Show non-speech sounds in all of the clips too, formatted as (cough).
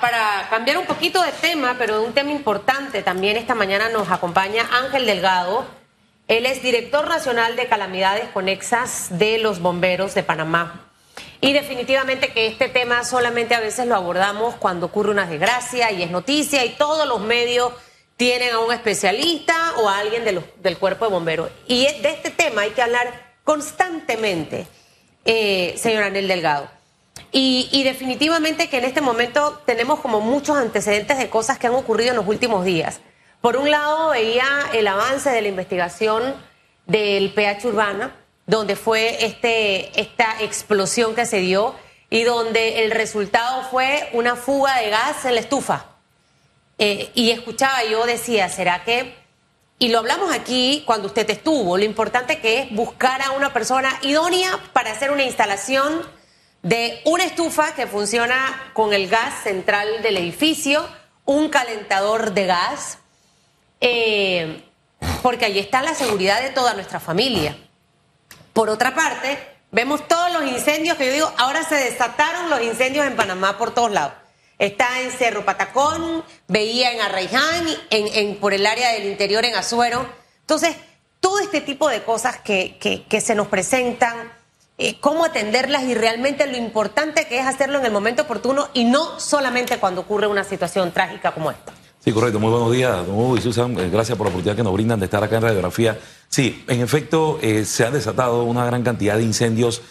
para, cambiar un poquito de tema, pero de un tema importante, también esta mañana nos acompaña Ángel Delgado. Él es director nacional de calamidades conexas de los bomberos de Panamá. Y definitivamente que este tema solamente a veces lo abordamos cuando ocurre una desgracia y es noticia y todos los medios tienen a un especialista o a alguien del cuerpo de bomberos. Y de este tema hay que hablar constantemente, eh, señor Anel Delgado. Y, definitivamente que en este momento tenemos como muchos antecedentes de cosas que han ocurrido en los últimos días. Por un lado, veía el avance de la investigación del PH Urbana, donde fue este, esta explosión que se dio y donde el resultado fue una fuga de gas en la estufa. Eh, y escuchaba, yo decía, ¿será que y lo hablamos aquí cuando usted estuvo, lo importante que es buscar a una persona idónea para hacer una instalación de una estufa que funciona con el gas central del edificio, un calentador de gas, eh, porque allí está la seguridad de toda nuestra familia. Por otra parte, vemos todos los incendios que yo digo, ahora se desataron los incendios en Panamá por todos lados. Está en Cerro Patacón, veía en Arraiján, en, por el área del interior en Azuero. Entonces, todo este tipo de cosas que- que se nos presentan, eh, cómo atenderlas y realmente lo importante que es hacerlo en el momento oportuno y no solamente cuando ocurre una situación trágica como esta. Sí, correcto. Muy buenos días, don Hugo y Susan. Eh, Gracias por la oportunidad que nos brindan de estar acá en Radiografía. Sí, en efecto, eh, se ha desatado una gran cantidad de incendios,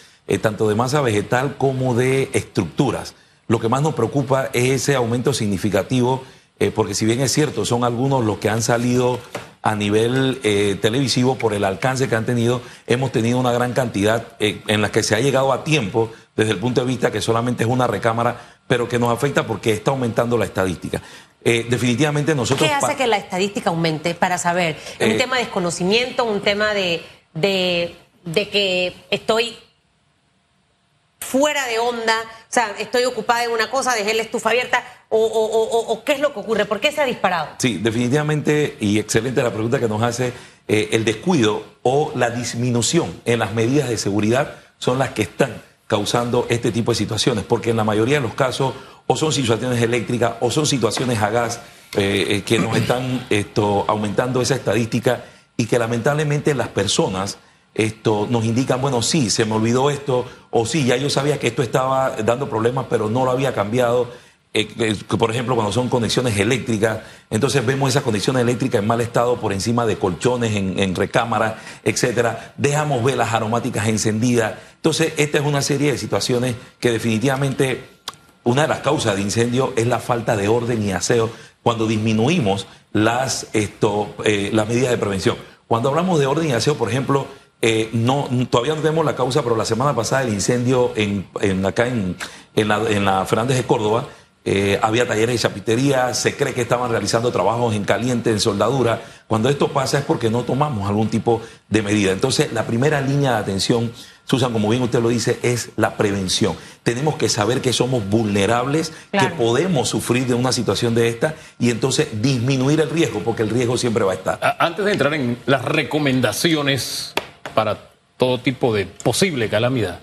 tanto de masa vegetal como de estructuras. Lo que más nos preocupa es ese aumento significativo, eh, porque si bien es cierto, son algunos los que han salido a nivel eh, televisivo por el alcance que han tenido, hemos tenido una gran cantidad eh, en la que se ha llegado a tiempo desde el punto de vista que solamente es una recámara, pero que nos afecta porque está aumentando la estadística. Eh, definitivamente nosotros... ¿Qué hace que la estadística aumente para saber? ¿Es un tema de desconocimiento, un tema de, de, de que estoy fuera de onda, o sea, estoy ocupada en una cosa, dejé la estufa abierta, o, o- o- qué es lo que ocurre? ¿Por qué se ha disparado? Sí, definitivamente, y excelente la pregunta que nos hace, eh, el descuido o la disminución en las medidas de seguridad son las que están causando este tipo de situaciones, porque en la mayoría de los casos o son situaciones eléctricas o son situaciones a gas eh, eh, que nos están esto, aumentando esa estadística y que lamentablemente las personas esto nos indican, bueno, sí, se me olvidó esto, o sí, ya yo sabía que esto estaba dando problemas, pero no lo había cambiado. Eh, eh, por ejemplo, cuando son conexiones eléctricas, entonces vemos esas conexiones eléctricas en mal estado por encima de colchones, en, en recámaras, etcétera. Dejamos velas aromáticas encendidas. Entonces, esta es una serie de situaciones que definitivamente una de las causas de incendio es la falta de orden y aseo cuando disminuimos las, esto, eh, las medidas de prevención. Cuando hablamos de orden y aseo, por ejemplo, eh, no, todavía no tenemos la causa, pero la semana pasada el incendio en, en acá en, en, la, en la Fernández de Córdoba, eh, había talleres de chapitería, se cree que estaban realizando trabajos en caliente, en soldadura. Cuando esto pasa es porque no tomamos algún tipo de medida. Entonces, la primera línea de atención, Susan, como bien usted lo dice, es la prevención. Tenemos que saber que somos vulnerables, Claro. que podemos sufrir de una situación de esta y entonces disminuir el riesgo, porque el riesgo siempre va a estar. Antes de entrar en las recomendaciones para todo tipo de posible calamidad,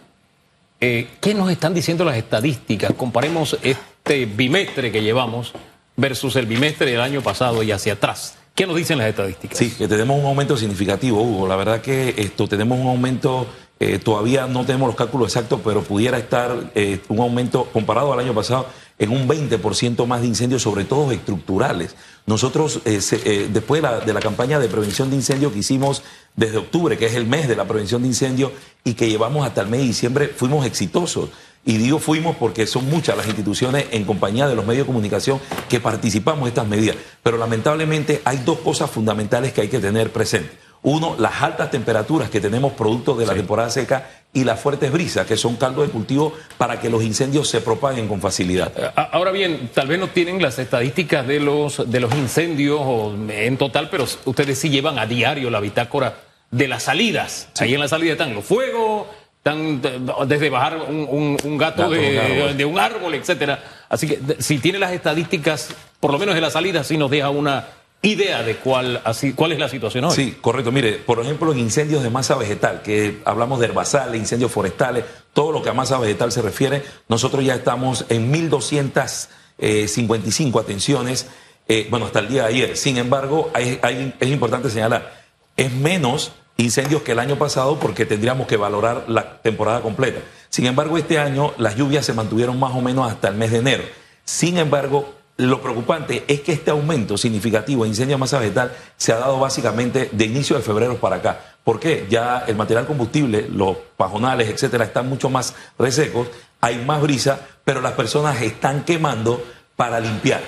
eh, ¿qué nos están diciendo las estadísticas? Comparemos este bimestre que llevamos versus el bimestre del año pasado y hacia atrás. ¿Qué nos dicen las estadísticas? Sí, que tenemos un aumento significativo, Hugo. La verdad que esto tenemos un aumento, eh, todavía no tenemos los cálculos exactos, pero pudiera estar eh, un aumento comparado al año pasado en un 20% más de incendios, sobre todo estructurales. Nosotros, eh, eh, después de la, de la campaña de prevención de incendios que hicimos desde octubre, que es el mes de la prevención de incendios, y que llevamos hasta el mes de diciembre, fuimos exitosos. Y digo fuimos porque son muchas las instituciones en compañía de los medios de comunicación que participamos en estas medidas. Pero lamentablemente hay dos cosas fundamentales que hay que tener presentes. Uno, las altas temperaturas que tenemos producto de la temporada seca y las fuertes brisas, que son caldo de cultivo para que los incendios se propaguen con facilidad. A- Ahora bien, tal vez no tienen las estadísticas de los, de los incendios o en total, pero ustedes sí llevan a diario la bitácora de las salidas. Ahí en la salida están los fuegos, están de- desde bajar un, un- un gato, Gato de un árbol. de un árbol, etcétera. Así que si tiene las estadísticas, por lo menos de la salida, sí nos deja una idea de cuál, así, cuál es la situación hoy. Sí, correcto. Mire, por ejemplo, en incendios de masa vegetal, que hablamos de herbazales, incendios forestales, todo lo que a masa vegetal se refiere, nosotros ya estamos en 1.200 eh, 55 atenciones, eh, bueno, hasta el día de ayer. Sin embargo, es importante señalar, es menos incendios que el año pasado porque tendríamos que valorar la temporada completa. Sin embargo, este año las lluvias se mantuvieron más o menos hasta el mes de enero. Sin embargo, lo preocupante es que este aumento significativo de incendio de masa vegetal se ha dado básicamente de inicio de febrero para acá. ¿Por qué? Ya el material combustible, los pajonales, etcétera, están mucho más resecos, hay más brisa, pero las personas están quemando para limpiar.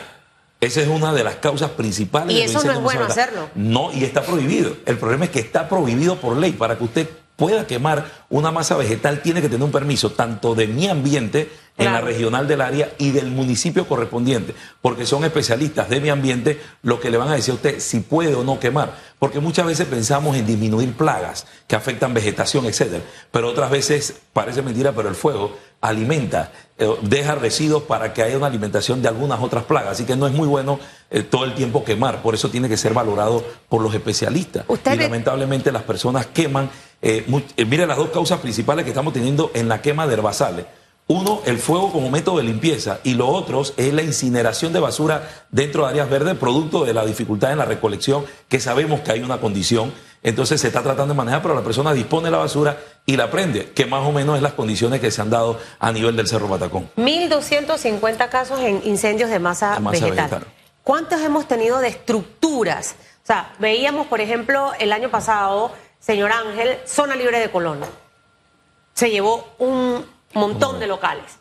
Esa es una de las causas principales. Y de eso no es incendios bueno hacerlo. No, y está prohibido. El problema es que está prohibido por ley. Para que usted pueda quemar una masa vegetal, tiene que tener un permiso tanto de mi ambiente, en la regional del área, y del municipio correspondiente. Porque son especialistas de mi ambiente los que le van a decir a usted si puede o no quemar. Porque muchas veces pensamos en disminuir plagas que afectan vegetación, etcétera. Pero otras veces, parece mentira, pero el fuego alimenta, eh, deja residuos para que haya una alimentación de algunas otras plagas. Así que no es muy bueno eh, todo el tiempo quemar. Por eso tiene que ser valorado por los especialistas. Usted y lamentablemente las personas queman. Eh, eh, mire las dos causas principales que estamos teniendo en la quema de herbazales. Uno, el fuego como método de limpieza y lo otro es la incineración de basura dentro de áreas verdes, producto de la dificultad en la recolección, que sabemos que hay una condición. Entonces se está tratando de manejar, pero la persona dispone la basura y la prende, que más o menos es las condiciones que se han dado a nivel del Cerro Patacón. 1.250 casos en incendios de masa, De masa vegetal. vegetal. ¿Cuántos hemos tenido de estructuras? O sea, veíamos, por ejemplo, el año pasado, señor Ángel, zona libre de Colón. Se llevó un montón de locales.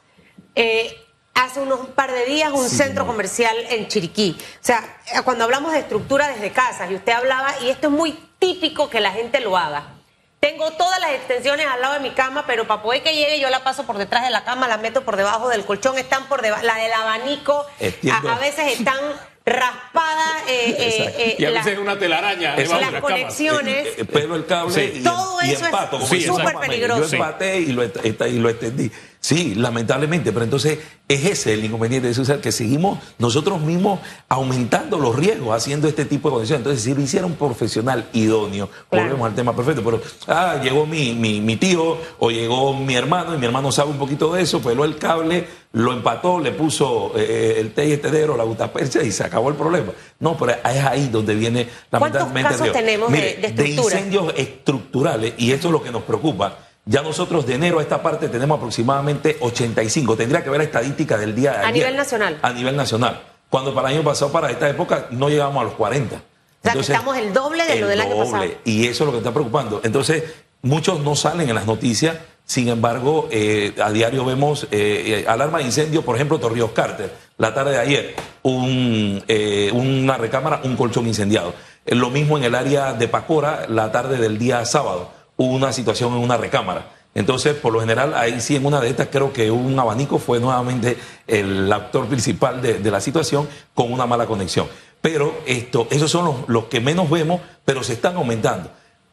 Eh, hace unos par de días, un Sí, centro comercial en Chiriquí. O sea, cuando hablamos de estructura desde casas, y usted hablaba, y esto es muy típico que la gente lo haga. Tengo todas las extensiones al lado de mi cama, pero para poder que llegue yo la paso por detrás de la cama, la meto por debajo del colchón, están por debajo, la del abanico, a veces están raspadas eh, eh, eh, Y a la- veces una telaraña Esa- debajo de las conexiones. Eh, eh, pelo el cable Sí. y, Todo y eso es empato, decimos súper peligroso. Yo empaté y lo, y lo extendí. Sí, lamentablemente, pero entonces es ese el inconveniente de César, que seguimos nosotros mismos aumentando los riesgos haciendo este tipo de condiciones. Entonces, si lo hiciera un profesional idóneo, Claro. volvemos al tema perfecto, pero ah, llegó mi, mi, mi tío o llegó mi hermano y mi hermano sabe un poquito de eso, peló el cable, lo empató, le puso eh, el té y el tedero, la gutapercha y se acabó el problema. No, pero es ahí donde viene ¿Cuántos lamentablemente el casos tenemos de- Mire, de estructura? incendios estructurales, y esto es lo que nos preocupa. Ya nosotros de enero a esta parte tenemos aproximadamente 85. Tendría que ver la estadística del día de A ayer. nivel nacional. A nivel nacional. Cuando para el año pasado, para esta época, no llegamos a los 40. sea, que estamos el doble de lo el del año doble. pasado. Y eso es lo que está preocupando. Entonces, muchos no salen en las noticias. Sin embargo, eh, a diario vemos eh, eh, alarma de incendio, por ejemplo, Torrijos Carter, la tarde de ayer, un, eh, una recámara, un colchón incendiado. Lo mismo en el área de Pacora, la tarde del día sábado, una situación en una recámara. Entonces, por lo general, ahí sí en una de estas creo que un abanico fue nuevamente el actor principal de, la situación con una mala conexión. Pero esto, esos son los, que menos vemos, pero se están aumentando.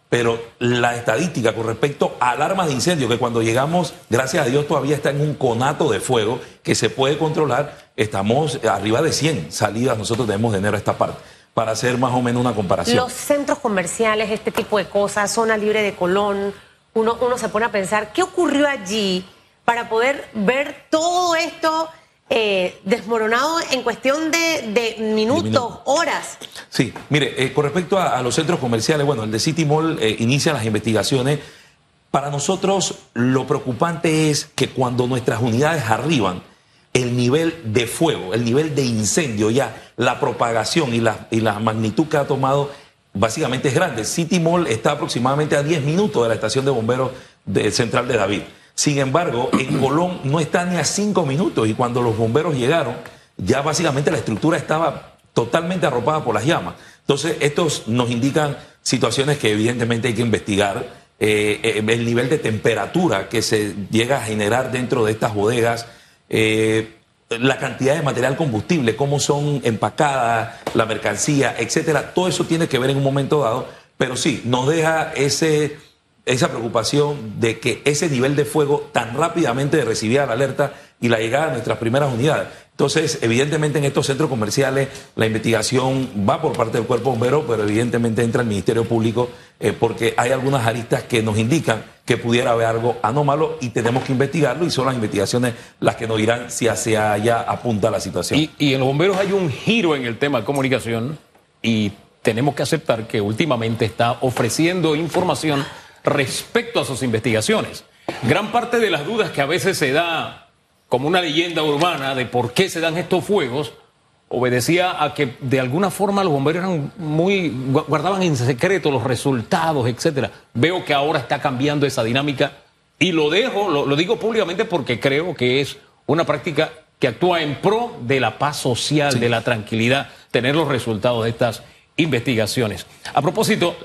Pero la estadística con respecto a alarmas de incendio, que cuando llegamos, gracias a Dios, todavía está en un conato de fuego que se puede controlar, estamos arriba de 100 salidas, nosotros tenemos de a esta parte, para hacer más o menos una comparación. Los centros comerciales, este tipo de cosas, zona libre de Colón, uno, uno se pone a pensar, ¿qué ocurrió allí para poder ver todo esto eh, desmoronado en cuestión de, de minutos, horas? Sí, mire, eh, con respecto a, a los centros comerciales, bueno, el de City Mall eh, inicia las investigaciones. Para nosotros lo preocupante es que cuando nuestras unidades arriban, el nivel de fuego, el nivel de incendio ya, la propagación y la, y la magnitud que ha tomado, básicamente es grande. City Mall está aproximadamente a 10 minutos de la estación de bomberos de Central de David. Sin embargo, en (clears throat) Colón no está ni a 5 minutos y cuando los bomberos llegaron, ya básicamente la estructura estaba totalmente arropada por las llamas. Entonces, estos nos indican situaciones que evidentemente hay que investigar. Eh, eh, el nivel de temperatura que se llega a generar dentro de estas bodegas, eh, la cantidad de material combustible, cómo son empacadas, la mercancía, etcétera, todo eso tiene que ver en un momento dado, pero sí, nos deja ese, esa preocupación de que ese nivel de fuego tan rápidamente recibía la alerta y la llegada de nuestras primeras unidades. Entonces, evidentemente en estos centros comerciales la investigación va por parte del cuerpo bombero, pero evidentemente entra el Ministerio Público eh, porque hay algunas aristas que nos indican que pudiera haber algo anómalo y tenemos que investigarlo y son las investigaciones las que nos dirán si hacia allá apunta la situación. Y, y en los bomberos hay un giro en el tema de comunicación y tenemos que aceptar que últimamente está ofreciendo información respecto a sus investigaciones. Gran parte de las dudas que a veces se da como una leyenda urbana de por qué se dan estos fuegos, obedecía a que de alguna forma los bomberos eran muy guardaban en secreto los resultados, etcétera. Veo que ahora está cambiando esa dinámica y lo dejo, lo, lo, digo públicamente porque creo que es una práctica que actúa en pro de la paz social, sí. de la tranquilidad, tener los resultados de estas investigaciones. A propósito,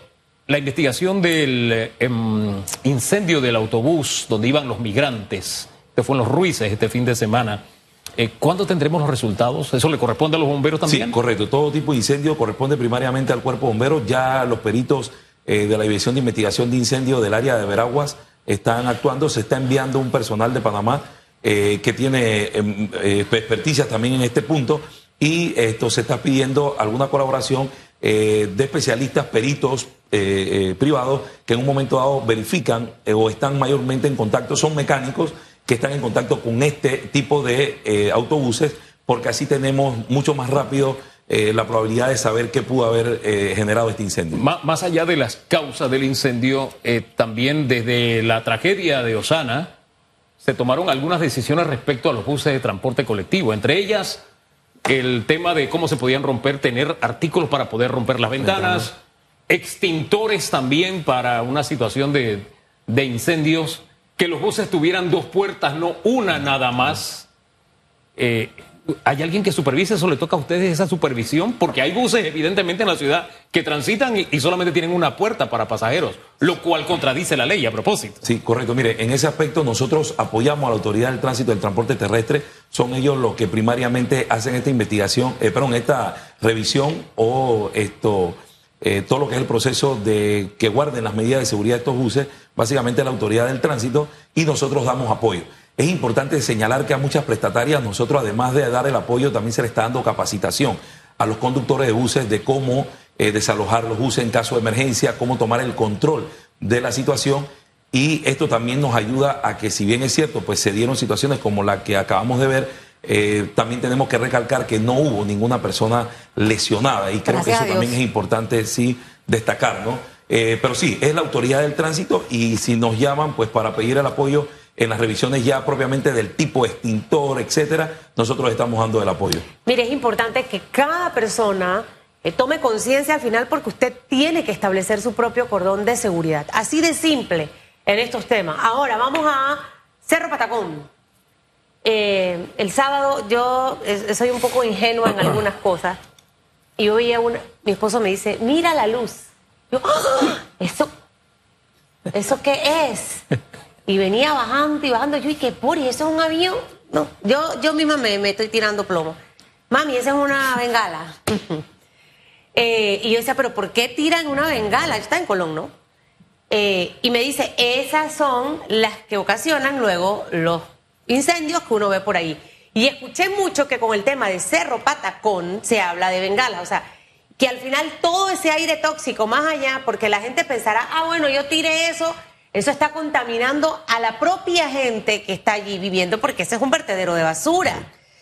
la investigación del eh, incendio del autobús donde iban los migrantes que fue en los Ruices este fin de semana. Eh, ¿Cuándo tendremos los resultados? ¿Eso le corresponde a los bomberos también? Sí, correcto. Todo tipo de incendio corresponde primariamente al cuerpo bombero. Ya los peritos eh, de la División de Investigación de Incendio del área de Veraguas están actuando. Se está enviando un personal de Panamá eh, que tiene em, experticias también en este punto y esto se está pidiendo alguna colaboración de especialistas, peritos privados que en un momento dado verifican o están mayormente en contacto, son mecánicos que están en contacto con este tipo de eh, autobuses, porque así tenemos mucho más rápido eh, la probabilidad de saber qué pudo haber eh, generado este incendio. Más, más, allá de las causas del incendio, también desde la tragedia de Osana se tomaron algunas decisiones respecto a los buses de transporte colectivo, entre ellas el tema de cómo se podían romper, tener artículos para poder romper las ventanas, extintores también para una situación de, de incendios que los buses tuvieran dos puertas, no una nada más. Eh, ¿Hay alguien que supervise eso? ¿Le toca a ustedes esa supervisión? Porque hay buses, evidentemente, en la ciudad que transitan y, solamente tienen una puerta para pasajeros, lo cual contradice la ley a propósito. Sí, correcto. Mire, en ese aspecto nosotros apoyamos a la Autoridad del Tránsito del Transporte Terrestre. Son ellos los que primariamente hacen esta investigación, eh, perdón, esta revisión o esto eh, todo lo que es el proceso de que guarden las medidas de seguridad de estos buses, básicamente la autoridad del tránsito, y nosotros damos apoyo. Es importante señalar que a muchas prestatarias nosotros, además de dar el apoyo, también se le está dando capacitación a los conductores de buses de cómo eh, desalojar los buses en caso de emergencia, cómo tomar el control de la situación. Y esto también nos ayuda a que, si bien es cierto, pues se dieron situaciones como la que acabamos de ver, eh, también tenemos que recalcar que no hubo ninguna persona lesionada y creo Gracias que eso también es importante sí destacar, ¿no? Eh, pero sí, es la autoridad del tránsito y si nos llaman pues para pedir el apoyo en las revisiones ya propiamente del tipo extintor, etcétera, nosotros estamos dando el apoyo. Mire, es importante que cada persona eh, tome conciencia al final porque usted tiene que establecer su propio cordón de seguridad. Así de simple en estos temas. Ahora vamos a Cerro Patacón. Eh, el sábado yo soy un poco ingenua en algunas cosas y yo veía una, mi esposo me dice, mira la luz. Yo, ¡Ah! ¿eso, ¿eso qué es? Y venía bajando y bajando, yo, ¿y qué por? ¿Y eso es un avión? No, yo, yo misma me, me estoy tirando plomo. Mami, esa es una bengala. (laughs) eh, y yo decía, ¿pero por qué tiran una bengala? Está en Colón, ¿no? Eh, y me dice, esas son las que ocasionan luego los incendios que uno ve por ahí. Y escuché mucho que con el tema de Cerro Patacón se habla de bengala, o sea, que al final todo ese aire tóxico más allá, porque la gente pensará, ah, bueno, yo tiré eso, eso está contaminando a la propia gente que está allí viviendo, porque ese es un vertedero de basura.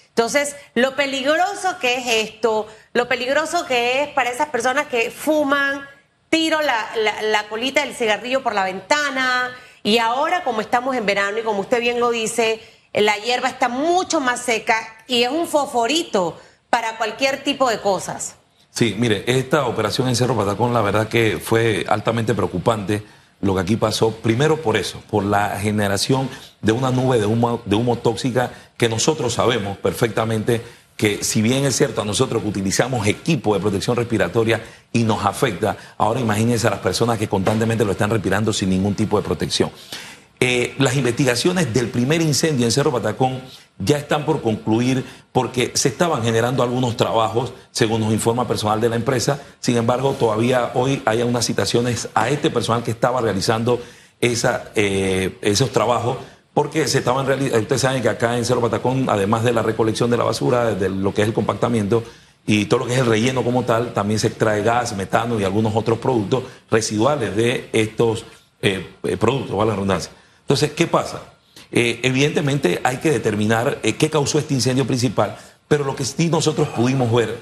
Entonces, lo peligroso que es esto, lo peligroso que es para esas personas que fuman, tiro la, la colita del cigarrillo por la ventana, y ahora como estamos en verano y como usted bien lo dice, la hierba está mucho más seca y es un fosforito para cualquier tipo de cosas. Sí, mire, esta operación en Cerro Patacón la verdad que fue altamente preocupante lo que aquí pasó, primero por eso, por la generación de una nube de humo, de humo tóxica que nosotros sabemos perfectamente que si bien es cierto a nosotros que utilizamos equipo de protección respiratoria y nos afecta, ahora imagínense a las personas que constantemente lo están respirando sin ningún tipo de protección. Eh, las investigaciones del primer incendio en Cerro Patacón ya están por concluir porque se estaban generando algunos trabajos, según nos informa personal de la empresa. Sin embargo, todavía hoy hay unas citaciones a este personal que estaba realizando eh, esos trabajos porque se estaban realizando, ustedes saben que acá en Cerro Patacón, además de la recolección de la basura, de lo que es el compactamiento y todo lo que es el relleno como tal, también se extrae gas, metano y algunos otros productos residuales de estos eh, productos, vale la redundancia. Entonces, ¿qué pasa? Eh, evidentemente hay que determinar qué causó este incendio principal, pero lo que sí nosotros pudimos ver,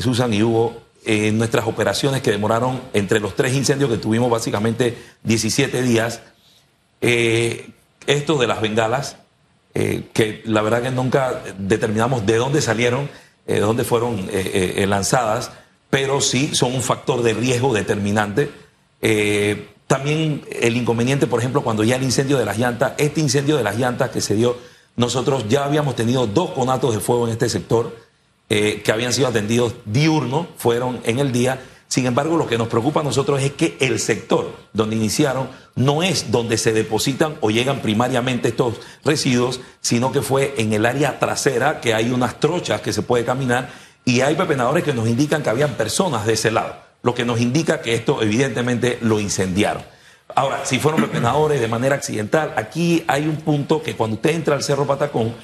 Susan y Hugo, en nuestras operaciones que demoraron entre los tres incendios que tuvimos básicamente 17 días, esto de las bengalas, eh, que la verdad que nunca determinamos de dónde salieron, eh, de dónde fueron eh, lanzadas, pero sí son un factor de riesgo determinante. También el inconveniente, por ejemplo, cuando ya el incendio de las llantas, este incendio de las llantas que se dio, nosotros ya habíamos tenido dos conatos de fuego en este sector que habían sido atendidos diurnos, fueron en el día. Sin embargo, lo que nos preocupa a nosotros es que el sector donde iniciaron no es donde se depositan o llegan primariamente estos residuos, sino que fue en el área trasera, que hay unas trochas que se puede caminar y hay pepenadores que nos indican que habían personas de ese lado, lo que nos indica que esto evidentemente lo incendiaron. Ahora, si fueron pepenadores de manera accidental, aquí hay un punto que cuando usted entra al Cerro Patacón,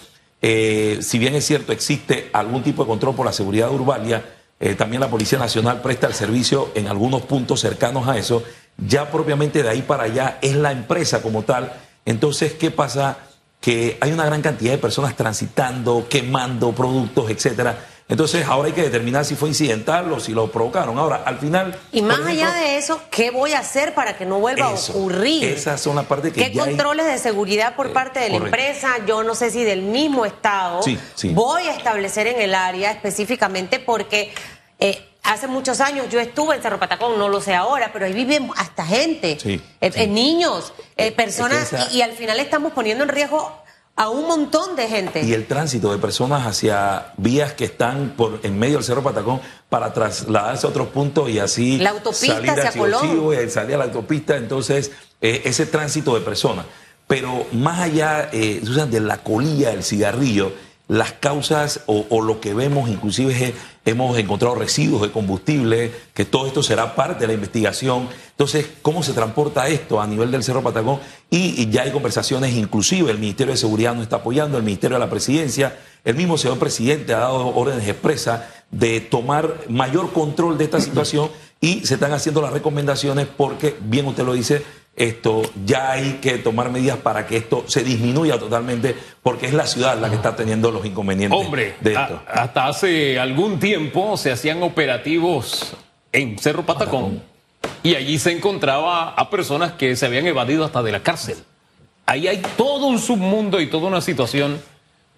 eh, si bien es cierto existe algún tipo de control por la seguridad urbalia, eh, también la Policía Nacional presta el servicio en algunos puntos cercanos a eso. Ya propiamente de ahí para allá es la empresa como tal. Entonces, ¿qué pasa? Que hay una gran cantidad de personas transitando, quemando productos, etcétera. Entonces, ahora hay que determinar si fue incidental o si lo provocaron. Ahora, al final. Y más allá de eso, ¿qué voy a hacer para que no vuelva a ocurrir? Esas son las partes que. ¿Qué controles de seguridad por eh, parte de la empresa? Yo no sé si del mismo Estado. Voy a establecer en el área específicamente porque eh, hace muchos años yo estuve en Cerro Patacón, no lo sé ahora, pero ahí viven hasta gente, eh, niños, personas, y, al final estamos poniendo en riesgo a un montón de gente. Y el tránsito de personas hacia vías que están por en medio del Cerro Patacón para trasladarse a otros puntos y así la autopista salir hacia Colón. y salir a la autopista, entonces ese tránsito de personas. Pero más allá, Susan, de la colilla del cigarrillo, las causas o, lo que vemos, inclusive hemos encontrado residuos de combustible, que todo esto será parte de la investigación. Entonces, ¿cómo se transporta esto a nivel del Cerro Patagón? Y, ya hay conversaciones, inclusive el Ministerio de Seguridad nos está apoyando, el Ministerio de la Presidencia, el mismo señor presidente ha dado órdenes expresas de tomar mayor control de esta situación y se están haciendo las recomendaciones porque, bien usted lo dice, esto ya hay que tomar medidas para que esto se disminuya totalmente, porque es la ciudad la que está teniendo los inconvenientes Hombre, de esto. hasta hace algún tiempo se hacían operativos en Cerro Patacón, y allí se encontraba a personas que se habían evadido hasta de la cárcel. Ahí hay todo un submundo y toda una situación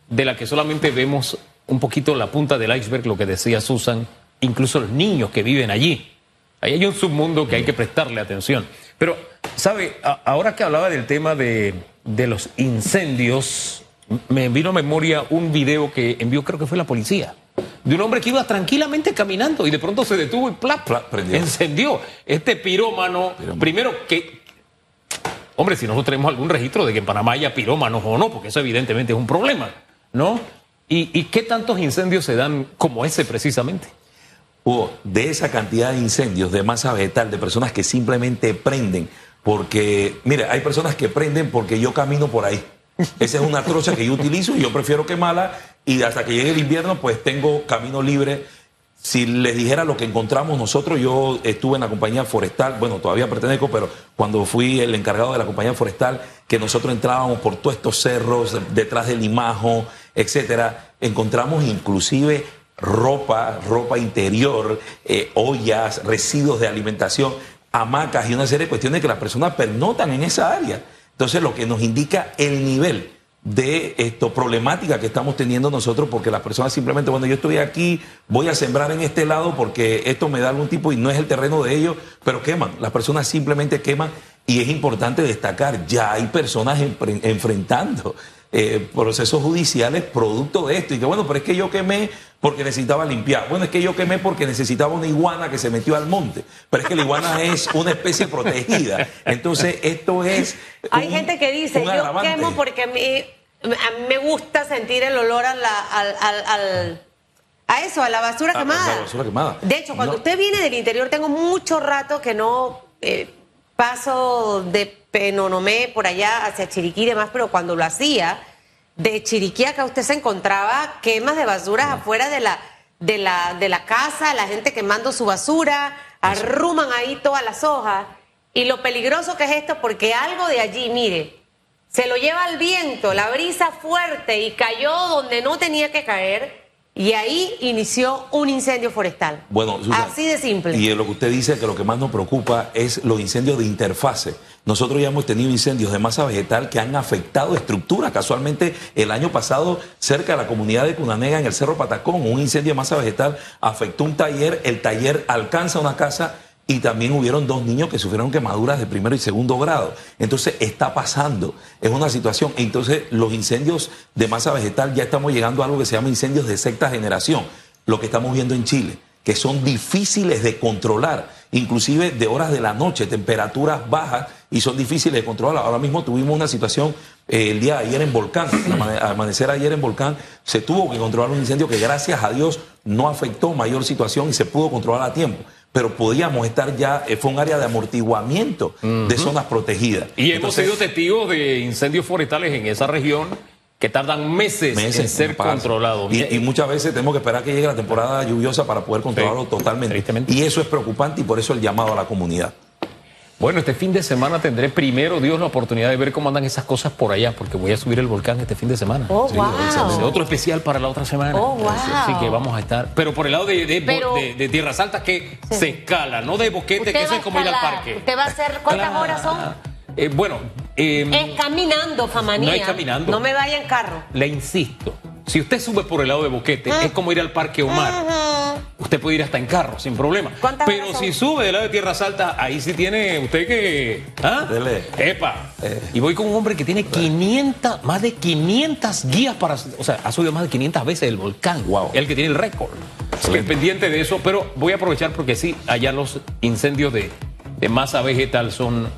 de la que solamente vemos un poquito la punta del iceberg, lo que decía Susan, incluso los niños que viven allí. Ahí hay un submundo que hay que prestarle atención. Pero, ¿sabe? ahora que hablaba del tema de, los incendios, me vino a memoria un video que envió, creo que fue la policía, de un hombre que iba tranquilamente caminando y de pronto se detuvo y plap, encendió. Este pirómano, primero que. Hombre, si nosotros tenemos algún registro de que en Panamá haya pirómanos o no, porque eso evidentemente es un problema, ¿no? ¿Y, y qué tantos incendios se dan como ese precisamente? Hubo de esa cantidad de incendios de masa vegetal, de personas que simplemente prenden, porque, mire, hay personas que prenden porque yo camino por ahí. Esa es una trocha que yo utilizo y yo prefiero quemarla y hasta que llegue el invierno pues tengo camino libre. Si les dijera lo que encontramos nosotros, yo estuve en la compañía forestal, bueno, todavía pertenezco, pero cuando fui el encargado de la compañía forestal, que nosotros entrábamos por todos estos cerros, detrás del limajo, etcétera, encontramos inclusive ropa, ropa interior, eh, ollas, residuos de alimentación, hamacas y una serie de cuestiones que las personas pernotan en esa área. Entonces, lo que nos indica el nivel de esto problemática que estamos teniendo nosotros porque las personas simplemente bueno yo estoy aquí voy a sembrar en este lado porque esto me da algún tipo y no es el terreno de ellos pero queman las personas simplemente queman y es importante destacar ya hay personas enfrentando eh, procesos judiciales producto de esto. Y que bueno, pero es que yo quemé porque necesitaba limpiar. Bueno, es que yo quemé porque necesitaba una iguana que se metió al monte. Pero es que la iguana (laughs) es una especie protegida. Entonces, esto es. Hay gente que dice, yo quemo porque a mí, me gusta sentir el olor a al, a eso, a la basura, ah, quemada. De hecho, cuando usted viene del interior, tengo mucho rato que no eh, paso de Penonomé, por allá hacia Chiriquí y demás, pero cuando lo hacía, de Chiriquí acá usted se encontraba quemas de basuras afuera de la, de, la, de la casa, la gente quemando su basura, arruman ahí todas las hojas. Y lo peligroso que es esto, porque algo de allí, mire, se lo lleva el viento, la brisa fuerte y cayó donde no tenía que caer y ahí inició un incendio forestal. Bueno, Susan, así de simple. Y lo que usted dice que lo que más nos preocupa es los incendios de interfase. Nosotros ya hemos tenido incendios de masa vegetal que han afectado estructuras. Casualmente, el año pasado, cerca de la comunidad de Cunanega, en el Cerro Patacón, un incendio de masa vegetal afectó un taller. El taller alcanza una casa y también hubieron dos niños que sufrieron quemaduras de primero y segundo grado. Entonces está pasando, es una situación. Entonces los incendios de masa vegetal ya estamos llegando a algo que se llama incendios de sexta generación, lo que estamos viendo en Chile, que son difíciles de controlar, inclusive de horas de la noche, temperaturas bajas y son difíciles de controlar. Ahora mismo tuvimos una situación eh, el día de ayer en Volcán, al amanecer ayer en Volcán, se tuvo que controlar un incendio que gracias a Dios no afectó mayor situación y se pudo controlar a tiempo pero podíamos estar ya, eh, fue un área de amortiguamiento de zonas protegidas. Y hemos sido testigos de incendios forestales en esa región que tardan meses, en ser controlados. Y, muchas veces tenemos que esperar que llegue la temporada lluviosa para poder controlarlo totalmente. Y eso es preocupante y por eso el llamado a la comunidad. Bueno, este fin de semana tendré primero, Dios, la oportunidad de ver cómo andan esas cosas por allá, porque voy a subir el volcán este fin de semana. Oh, wow. Otro especial para la otra semana. Oh, wow. Así que vamos a estar. Pero por el lado de, de, Tierras Altas, que se escala, no de boquete, que eso es como ir al parque. ¿Usted va a hacer cuántas horas son? Eh, bueno. Eh, es caminando, famanía. No es caminando. No me vaya en carro. Le insisto. Si usted sube por el lado de Boquete, es como ir al Parque Omar. Usted puede ir hasta en carro, sin problema. Pero si sube del lado de Tierras Altas, ahí sí tiene usted que... ¿Ah? Dele. Epa. Eh. Y voy con un hombre que tiene 500, más de 500 guías para... O sea, ha subido más de 500 veces el volcán. Wow. El que tiene el récord. Estoy pendiente de eso, pero voy a aprovechar porque sí, allá los incendios de, de masa vegetal son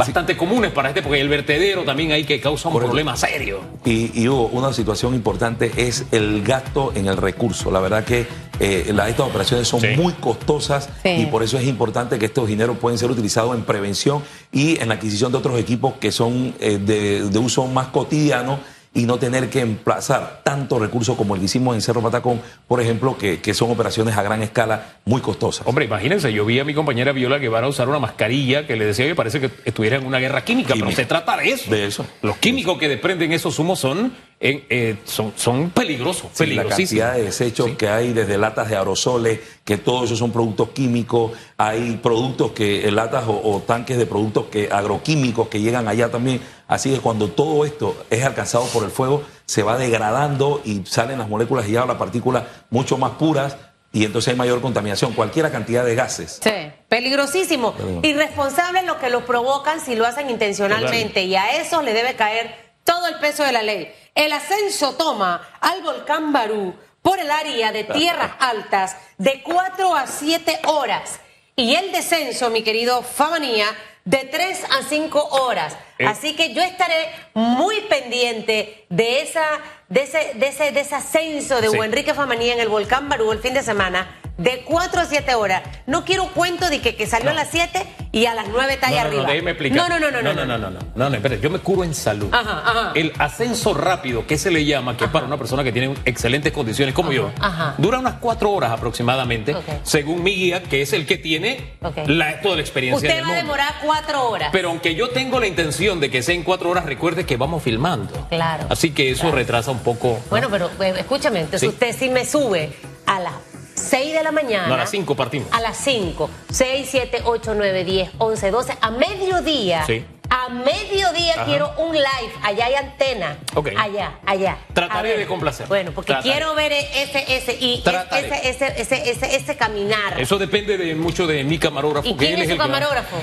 bastante comunes para este, porque el vertedero también hay que causa un problema serio. Y, hubo una situación importante es el gasto en el recurso. La verdad que eh, estas operaciones son muy costosas y por eso es importante que estos dineros pueden ser utilizados en prevención y en la adquisición de otros equipos que son eh, de, de uso más cotidiano y no tener que emplazar tantos recursos como el que hicimos en Cerro Patacón, por ejemplo, que, que, son operaciones a gran escala muy costosas. Hombre, imagínense, yo vi a mi compañera Viola Guevara usar una mascarilla que le decía que parece que estuviera en una guerra química, pero se trata de eso. De eso. Los químicos que desprenden esos humos son eh, son, son peligrosos, la cantidad de desechos que hay desde latas de aerosoles, que todos esos son productos químicos, hay productos que, eh, latas o, tanques de productos que, agroquímicos que llegan allá también. Así que cuando todo esto es alcanzado por el fuego, se va degradando y salen las moléculas y ya las partículas mucho más puras y entonces hay mayor contaminación, cualquier cantidad de gases. Sí, peligrosísimo. Irresponsables los que lo provocan si lo hacen intencionalmente. Y a eso le debe caer todo el peso de la ley. El ascenso toma al volcán Barú por el área de tierras altas de 4 a 7 horas y el descenso, mi querido Famanía, de 3 a 5 horas. Eh. Así que yo estaré muy pendiente de esa de ese, de ese, de ese ascenso de sí. Enrique Famanía en el volcán Barú el fin de semana de 4 a 7 horas. No quiero cuento de que, que salió a las 7 y a las 9 está ahí no, arriba. No, no, no, no, no, no, no, no, no, no, no, espérate, yo me curo en salud. Ajá, ajá. El ascenso rápido, que se le llama, que es para una persona que tiene excelentes condiciones como yo, ajá. dura unas 4 horas aproximadamente, okay. según mi guía, que es el que tiene okay. la, toda la experiencia. Usted va a demorar 4 horas. Pero aunque yo tengo la intención de que sea en 4 horas, recuerde que vamos filmando. Claro. Así que eso claro. retrasa un poco. Bueno, pero eh, escúchame, entonces Sí. usted sí me sube a las 6 de la mañana. No, a las 5 partimos. A las 5. 6, 7, 8, 9, 10, 11, 12. A mediodía. Sí. A mediodía Ajá. quiero un live. Allá hay antena. Ok. Allá, allá. Trataré de complacer. Bueno, porque Trataré. quiero ver ese, ese, y ese, ese, ese, ese, ese caminar. Eso depende de mucho de mi camarógrafo. ¿Y que quién él es su el que camarógrafo?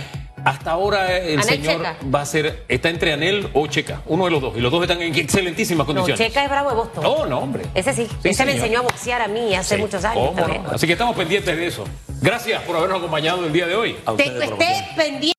Hasta ahora el Anel señor Checa. va a ser, está entre Anel o Checa, uno de los dos, y los dos están en excelentísimas No, condiciones. Checa es bravo de Boston. Oh, no, hombre. Ese sí. Sí, ese me enseñó a boxear a mí hace Sí. muchos años ¿Cómo también. no? Así que estamos pendientes de eso. Gracias por habernos acompañado el día de hoy. A Te- esté pendiente.